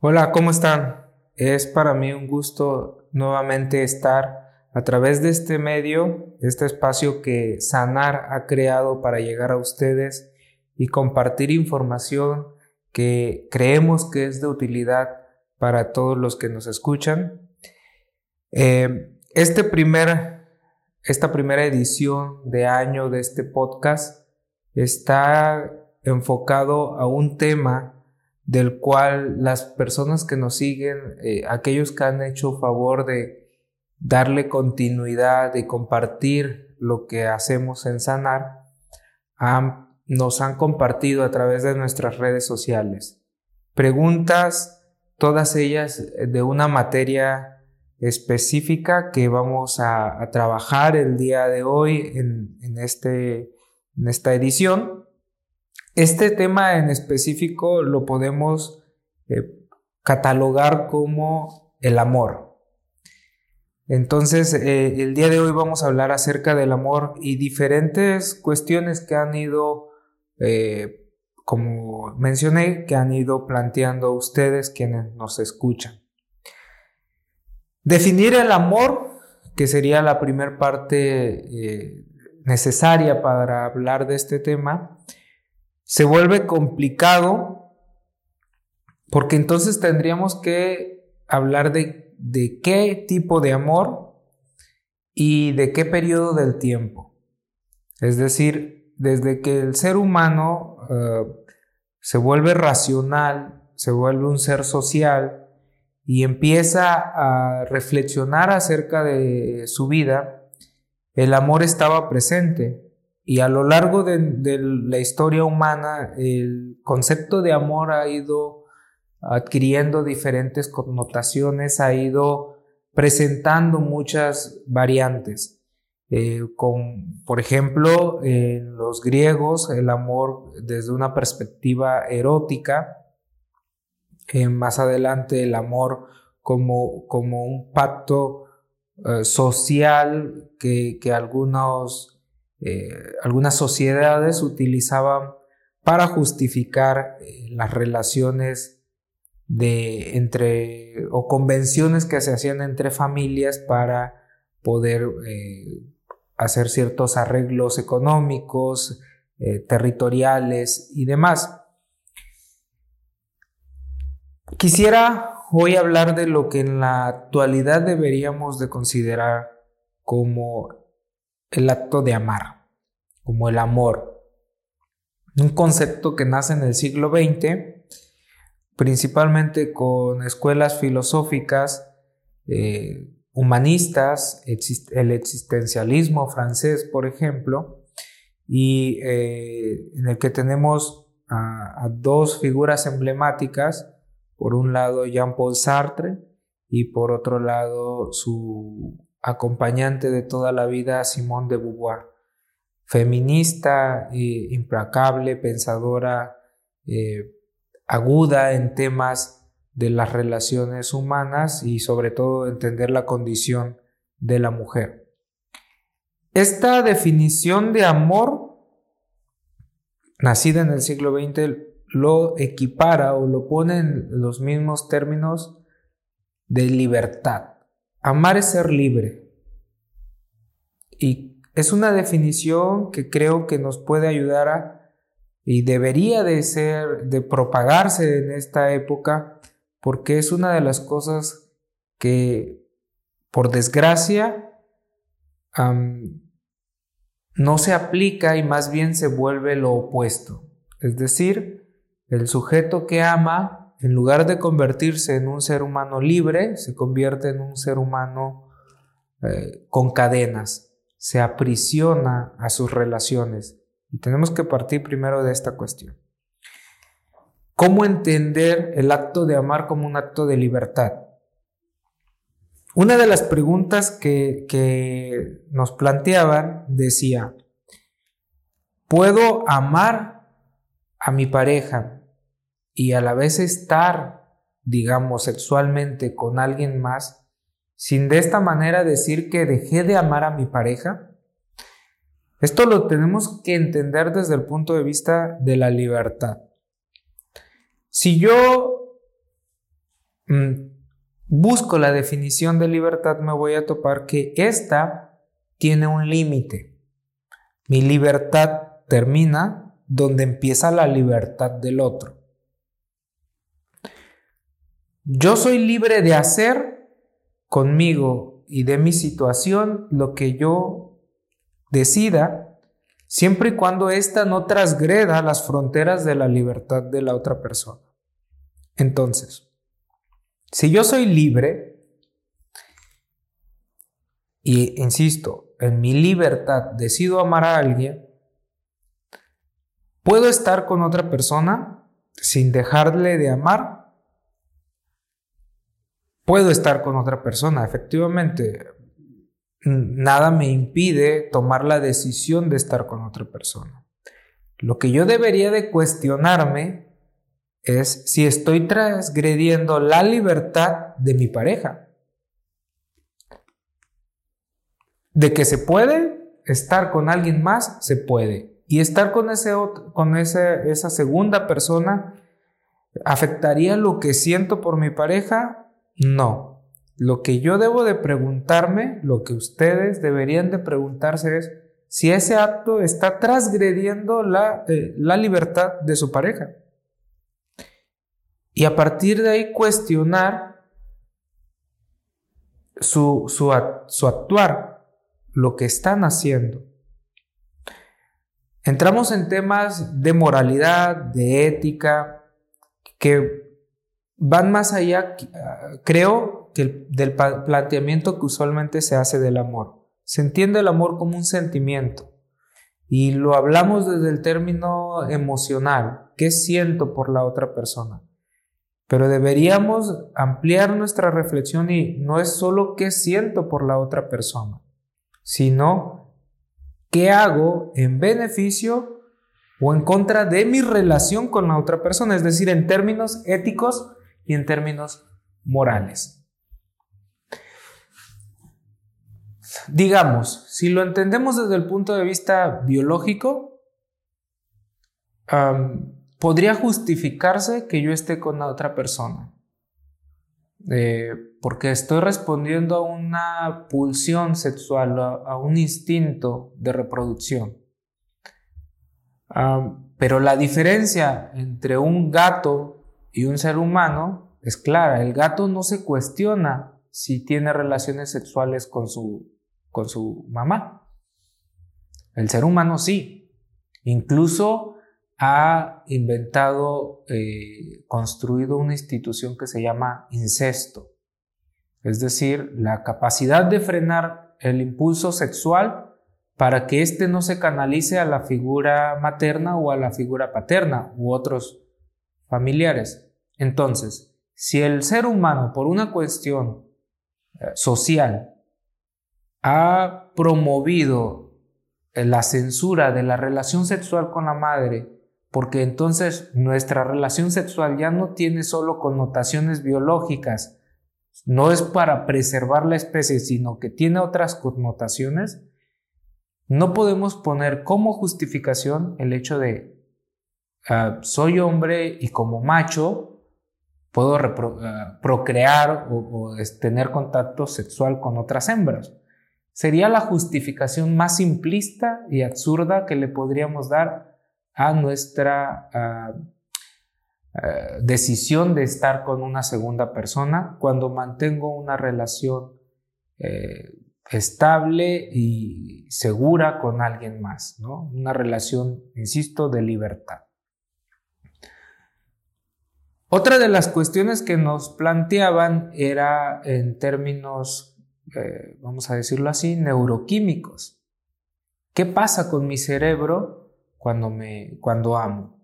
Hola, ¿cómo están? Es para mí un gusto nuevamente estar a través de este medio, este espacio que Sanar ha creado para llegar a ustedes y compartir información que creemos que es de utilidad para todos los que nos escuchan. Eh, este primer, esta primera edición de año de este podcast está enfocado a un tema del cual las personas que nos siguen, eh, aquellos que han hecho favor de darle continuidad, de compartir lo que hacemos en Sanar, nos han compartido a través de nuestras redes sociales. Preguntas, todas ellas eh, de una materia específica que vamos a, trabajar el día de hoy en, este, en esta edición. Este tema en específico lo podemos eh, catalogar como el amor. Entonces, eh, el día de hoy vamos a hablar acerca del amor y diferentes cuestiones que han ido, eh, como mencioné, que han ido planteando ustedes quienes nos escuchan. Definir el amor, que sería la primera parte necesaria para hablar de este tema, se vuelve complicado porque entonces tendríamos que hablar de, qué tipo de amor y de qué periodo del tiempo. Es decir, desde que el ser humano eh, se vuelve racional, se vuelve un ser social y empieza a reflexionar acerca de su vida, el amor estaba presente y a lo largo de, la historia humana, el concepto de amor ha ido adquiriendo diferentes connotaciones, ha ido presentando muchas variantes. Eh, con, por ejemplo, en los griegos, el amor desde una perspectiva erótica, más adelante el amor como, como un pacto eh, social que, que algunos eh, algunas sociedades utilizaban para justificar eh, las relaciones de entre o convenciones que se hacían entre familias para poder eh, hacer ciertos arreglos económicos, territoriales y demás. Quisiera hoy hablar de lo que en la actualidad deberíamos de considerar como el acto de amar, como el amor. Un concepto que nace en el siglo XX, principalmente con escuelas filosóficas eh, humanistas, el existencialismo francés, por ejemplo, y eh, en el que tenemos a dos figuras emblemáticas, por un lado Jean-Paul Sartre y por otro lado su acompañante de toda la vida, Simone de Beauvoir, feminista, eh, implacable, pensadora, eh, aguda en temas de las relaciones humanas y sobre todo entender la condición de la mujer. Esta definición de amor, nacida en el siglo XX, lo equipara o lo pone en los mismos términos de libertad. Amar es ser libre. Y es una definición que creo que nos puede ayudar a, y debería de ser, de propagarse en esta época, porque es una de las cosas que, por desgracia, no se aplica y más bien se vuelve lo opuesto. Es decir, el sujeto que ama en lugar de convertirse en un ser humano libre, se convierte en un ser humano eh, con cadenas, se aprisiona a sus relaciones. Y tenemos que partir primero de esta cuestión. ¿Cómo entender el acto de amar como un acto de libertad? Una de las preguntas que, que nos planteaban decía, ¿puedo amar a mi pareja y a la vez estar, digamos, sexualmente con alguien más, sin de esta manera decir que dejé de amar a mi pareja? Esto lo tenemos que entender desde el punto de vista de la libertad. Si yo mm, busco la definición de libertad, me voy a topar que esta tiene un límite. Mi libertad termina donde empieza la libertad del otro. Yo soy libre de hacer conmigo y de mi situación lo que yo decida, siempre y cuando ésta no transgreda las fronteras de la libertad de la otra persona. Entonces, si yo soy libre, y insisto, en mi libertad decido amar a alguien, puedo estar con otra persona sin dejarle de amar. Puedo estar con otra persona, efectivamente. Nada me impide tomar la decisión de estar con otra persona. Lo que yo debería de cuestionarme es si estoy transgrediendo la libertad de mi pareja. De que se puede estar con alguien más, se puede. Y estar con, ese con esa segunda persona afectaría lo que siento por mi pareja? No. Lo que yo debo de preguntarme, lo que ustedes deberían de preguntarse es si ese acto está transgrediendo la, eh, la libertad de su pareja y a partir de ahí cuestionar su, su, actuar, lo que están haciendo. Entramos en temas de moralidad, de ética, que van más allá, creo, que del planteamiento que usualmente se hace del amor. Se entiende el amor como un sentimiento y lo hablamos desde el término emocional. ¿Qué siento por la otra persona? Pero deberíamos ampliar nuestra reflexión y no es solo qué siento por la otra persona, sino qué hago en beneficio o en contra de mi relación con la otra persona, es decir, en términos éticos y en términos morales. Digamos, si lo entendemos desde el punto de vista biológico, podría justificarse que yo esté con la otra persona. Eh, porque estoy respondiendo a una pulsión sexual, a, un instinto de reproducción. pero la diferencia entre un gato y un ser humano es clara. El gato no se cuestiona si tiene relaciones sexuales con su, con su mamá. El ser humano sí. Incluso ha inventado, eh, construido una institución que se llama incesto, es decir, la capacidad de frenar el impulso sexual para que éste no se canalice a la figura materna o a la figura paterna u otros familiares. Entonces, si el ser humano, por una cuestión eh, social, ha promovido la censura de la relación sexual con la madre porque entonces nuestra relación sexual ya no tiene solo connotaciones biológicas, no es para preservar la especie, sino que tiene otras connotaciones, no podemos poner como justificación el hecho de ah, soy hombre y como macho puedo ah, procrear o, tener contacto sexual con otras hembras. Sería la justificación más simplista y absurda que le podríamos dar a nuestra ah, decisión de estar con una segunda persona cuando mantengo una relación eh, estable y segura con alguien más, ¿no? Una relación, insisto, de libertad. Otra de las cuestiones que nos planteaban era en términos, eh, vamos a decirlo así, neuroquímicos. ¿Qué pasa con mi cerebro cuando, me, cuando amo.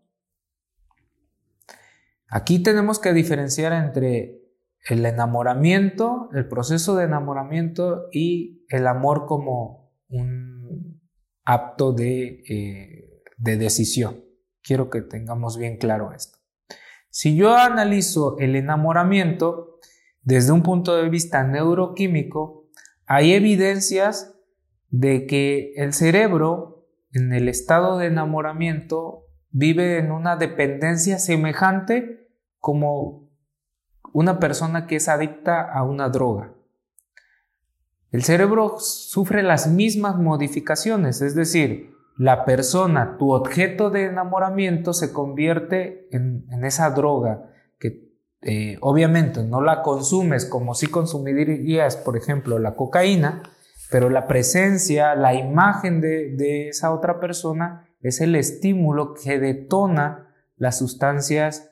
Aquí tenemos que diferenciar entre el enamoramiento, el proceso de enamoramiento y el amor como un acto de, eh, de decisión. Quiero que tengamos bien claro esto. Si yo analizo el enamoramiento desde un punto de vista neuroquímico, hay evidencias de que el cerebro en el estado de enamoramiento vive en una dependencia semejante como una persona que es adicta a una droga. El cerebro sufre las mismas modificaciones, es decir, la persona, tu objeto de enamoramiento se convierte en, esa droga que eh, obviamente no la consumes como si consumirías, por ejemplo, la cocaína, pero la presencia, la imagen de esa otra persona es el estímulo que detona las sustancias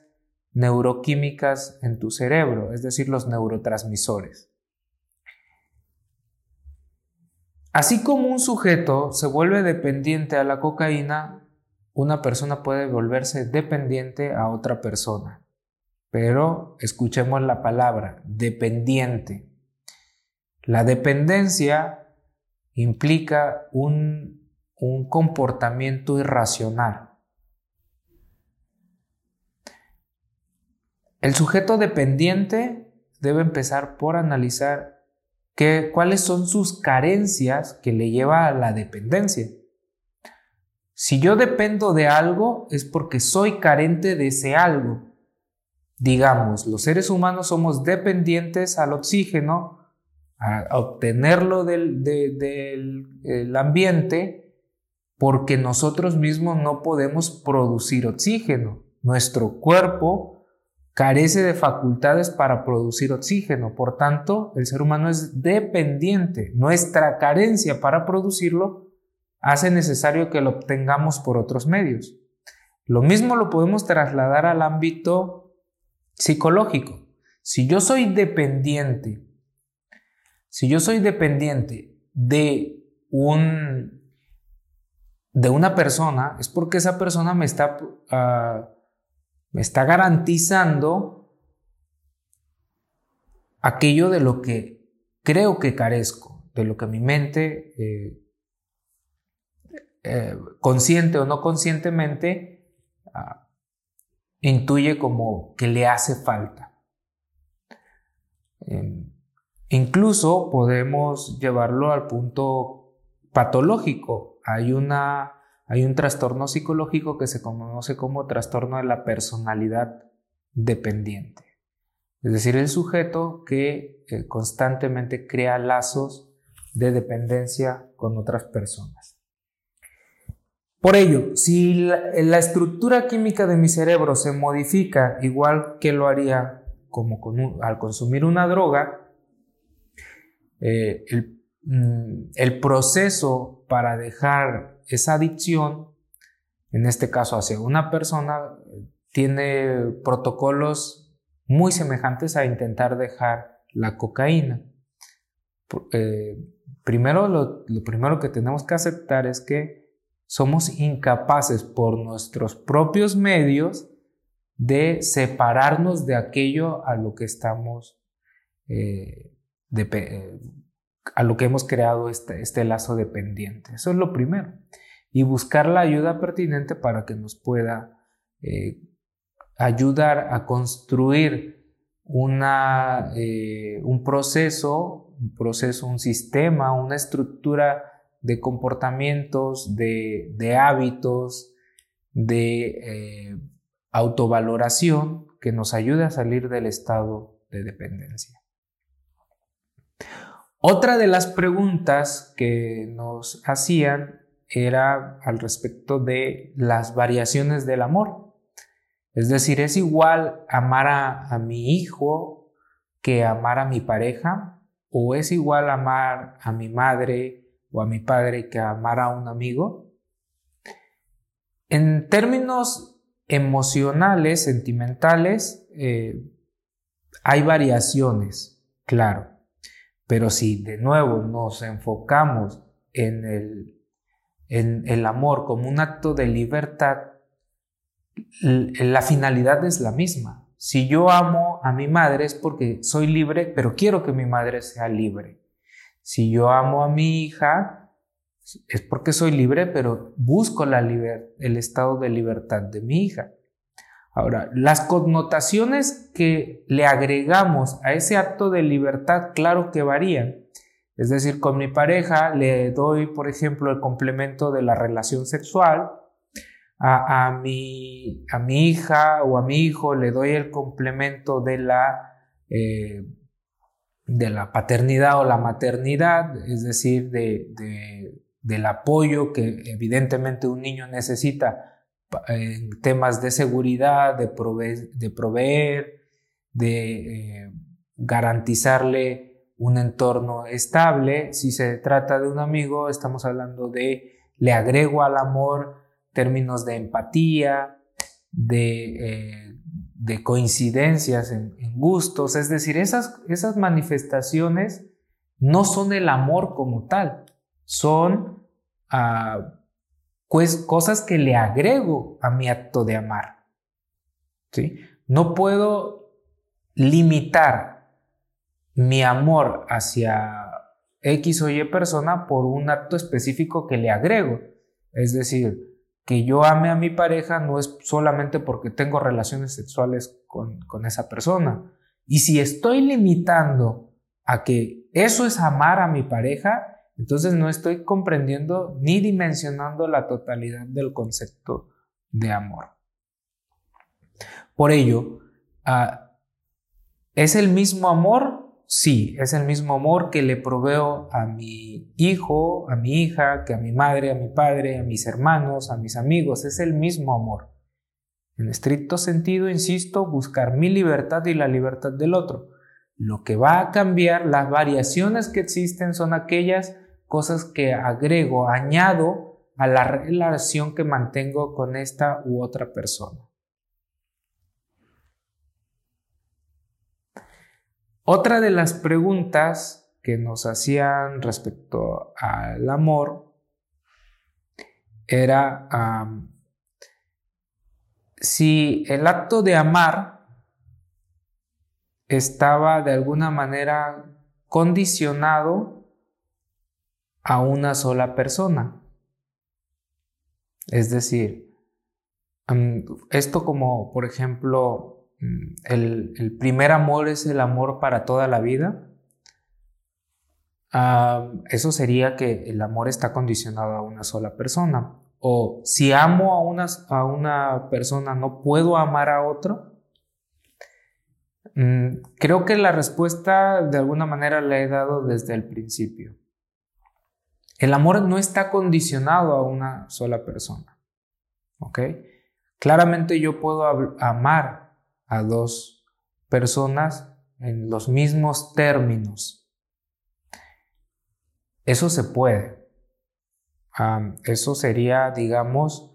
neuroquímicas en tu cerebro, es decir, los neurotransmisores. Así como un sujeto se vuelve dependiente a la cocaína, una persona puede volverse dependiente a otra persona. Pero escuchemos la palabra, dependiente. La dependencia implica un, un comportamiento irracional. El sujeto dependiente debe empezar por analizar cuáles son sus carencias que le lleva a la dependencia. Si yo dependo de algo es porque soy carente de ese algo. Digamos, los seres humanos somos dependientes al oxígeno, a obtenerlo del, del ambiente, porque nosotros mismos no podemos producir oxígeno. Nuestro cuerpo carece de facultades para producir oxígeno. Por tanto, el ser humano es dependiente. Nuestra carencia para producirlo hace necesario que lo obtengamos por otros medios. Lo mismo lo podemos trasladar al ámbito psicológico. Si yo soy dependiente, si yo soy dependiente de un de una persona, es porque esa persona me está uh, me está garantizando aquello de lo que creo que carezco, de lo que mi mente, eh, eh, consciente o no conscientemente, ah, intuye como que le hace falta. Em, incluso podemos llevarlo al punto patológico. Hay una hay un trastorno psicológico que se conoce como trastorno de la personalidad dependiente. Es decir, el sujeto que eh, constantemente crea lazos de dependencia con otras personas. Por ello, si la, estructura química de mi cerebro se modifica igual que lo haría como al consumir una droga, eh, mm, el proceso para dejar esa adicción, en este caso hacia una persona, tiene protocolos muy semejantes a intentar dejar la cocaína. Eh, primero, lo, primero que tenemos que aceptar es que somos incapaces por nuestros propios medios de separarnos de aquello a lo que estamos, eh, eh, a lo que hemos creado este, este lazo dependiente. Eso es lo primero y buscar la ayuda pertinente para que nos pueda eh, ayudar a construir una, eh, un proceso, un proceso, un sistema, una estructura de comportamientos, de, hábitos, de eh, autovaloración que nos ayude a salir del estado de dependencia. Otra de las preguntas que nos hacían era al respecto de las variaciones del amor. Es decir, es igual amar a, mi hijo que amar a mi pareja, o es igual amar a mi madre o a mi padre que amar a un amigo. En términos emocionales, sentimentales, eh, hay variaciones, claro, pero si de nuevo nos enfocamos en el en el amor como un acto de libertad, la finalidad es la misma. Si yo amo a mi madre es porque soy libre, pero quiero que mi madre sea libre. Si yo amo a mi hija, es porque soy libre, pero busco la el estado de libertad de mi hija. Ahora, las connotaciones que le agregamos a ese acto de libertad, claro que varían. Es decir, con mi pareja le doy, por ejemplo, el complemento de la relación sexual. A, mi, hija o a mi hijo le doy el complemento de la eh, de la paternidad o la maternidad, es decir, del apoyo que evidentemente un niño necesita en temas de seguridad, de, de proveer, de eh, garantizarle un entorno estable. Si se trata de un amigo, estamos hablando de le agrego al amor términos de empatía, de, eh, de coincidencias en, gustos, es decir, esas, esas manifestaciones no son el amor como tal, son ah, cosas que le agrego a mi acto de amar. ¿sí? No puedo limitar mi amor hacia X o Y persona por un acto específico que le agrego. Es decir, que yo ame a mi pareja no es solamente porque tengo relaciones sexuales con, esa persona. Y si estoy limitando a que eso es amar a mi pareja, entonces no estoy comprendiendo ni dimensionando la totalidad del concepto de amor. Por ello, ah, ¿es el mismo amor? Sí, es el mismo amor que le proveo a mi hijo, a mi hija, que a mi madre, a mi padre, a mis hermanos, a mis amigos. Es el mismo amor. En estricto sentido, insisto, buscar mi libertad y la libertad del otro. Lo que va a cambiar, las variaciones que existen son aquellas cosas que agrego, añado a la relación que mantengo con esta u otra persona. Otra de las preguntas que nos hacían respecto al amor era si el acto de amar estaba de alguna manera condicionado a una sola persona. Es decir, esto como por ejemplo Mm, el, primer amor es el amor para toda la vida. Eso sería que el amor está condicionado a una sola persona. O si amo a una, a una persona, no puedo amar a otro. Mm, creo que la respuesta de alguna manera la he dado desde el principio. El amor no está condicionado a una sola persona. ¿Ok? Claramente yo puedo amar a dos personas en los mismos términos. Eso se puede. eso sería, digamos,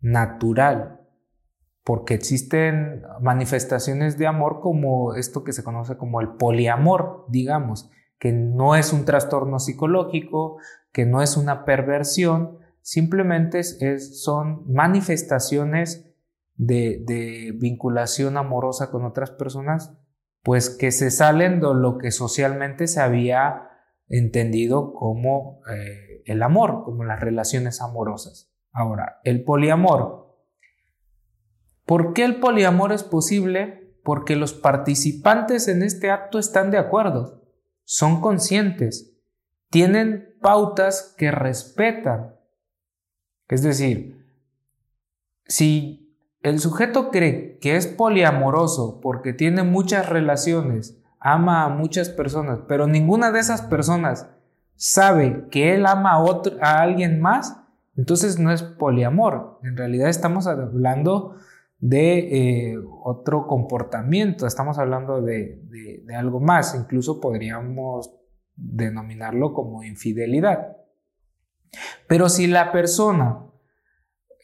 natural, porque existen manifestaciones de amor como esto que se conoce como el poliamor, digamos, que no es un trastorno psicológico, que no es una perversión, simplemente es, son manifestaciones de, vinculación amorosa con otras personas, pues que se salen de lo que socialmente se había entendido como eh, el amor, como las relaciones amorosas. Ahora, el poliamor. ¿Por qué el poliamor es posible? Porque los participantes en este acto están de acuerdo, son conscientes, tienen pautas que respetan. Es decir, si el sujeto cree que es poliamoroso porque tiene muchas relaciones, ama a muchas personas, pero ninguna de esas personas sabe que él ama a, alguien más, entonces no es poliamor. En realidad estamos hablando de eh, otro comportamiento, estamos hablando de, algo más, incluso podríamos denominarlo como infidelidad. Pero si la persona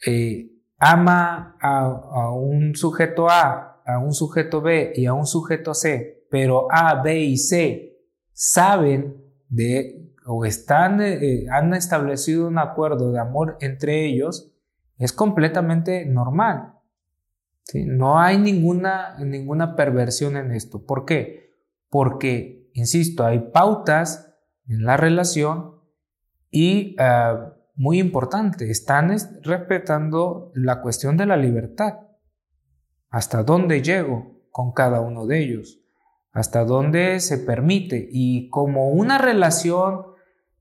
eh, ama a, un sujeto A, a un sujeto B y a un sujeto C, pero A, B y C saben de o están, eh, han establecido un acuerdo de amor entre ellos, es completamente normal. No hay ninguna, ninguna perversión en esto. ¿Por qué? Porque, insisto, hay pautas en la relación y ah, muy importante, están respetando la cuestión de la libertad. ¿Hasta dónde llego con cada uno de ellos? ¿Hasta dónde se permite? Y como una relación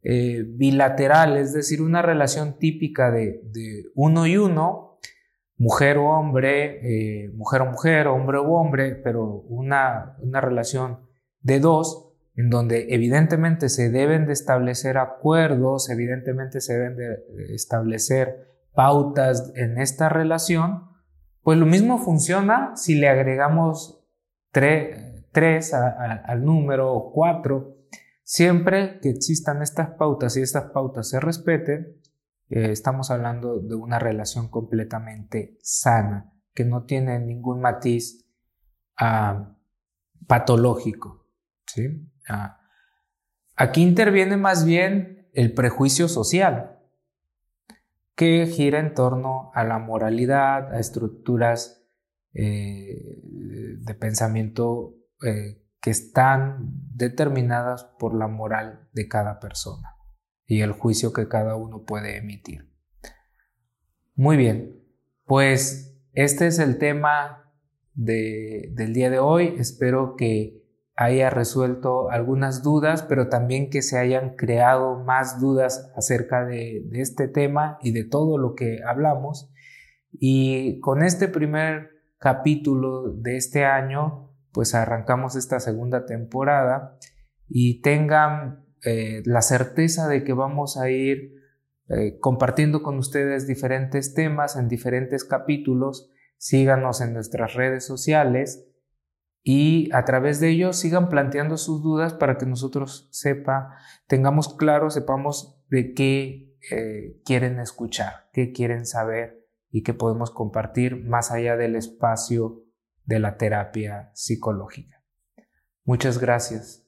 eh, bilateral, es decir, una relación típica de, uno y uno, mujer o hombre, eh, mujer o mujer, hombre o hombre, pero una, una relación de dos, en donde evidentemente se deben de establecer acuerdos, evidentemente se deben de establecer pautas en esta relación, pues lo mismo funciona si le agregamos tres al número cuatro. Siempre que existan estas pautas y estas pautas se respeten, eh, estamos hablando de una relación completamente sana, que no tiene ningún matiz ah, patológico. Ah, aquí interviene más bien el prejuicio social, que gira en torno a la moralidad, a estructuras eh, de pensamiento eh, que están determinadas por la moral de cada persona y el juicio que cada uno puede emitir. Muy bien, pues este es el tema del día de hoy. Espero que haya resuelto algunas dudas, pero también que se hayan creado más dudas acerca de, de este tema y de todo lo que hablamos. Y con este primer capítulo de este año, pues arrancamos esta segunda temporada y tengan eh, la certeza de que vamos a ir eh, compartiendo con ustedes diferentes temas en diferentes capítulos. Síganos en nuestras redes sociales y a través de ellos sigan planteando sus dudas para que nosotros sepa, tengamos claro, sepamos de qué eh, quieren escuchar, qué quieren saber y qué podemos compartir más allá del espacio de la terapia psicológica. Muchas gracias.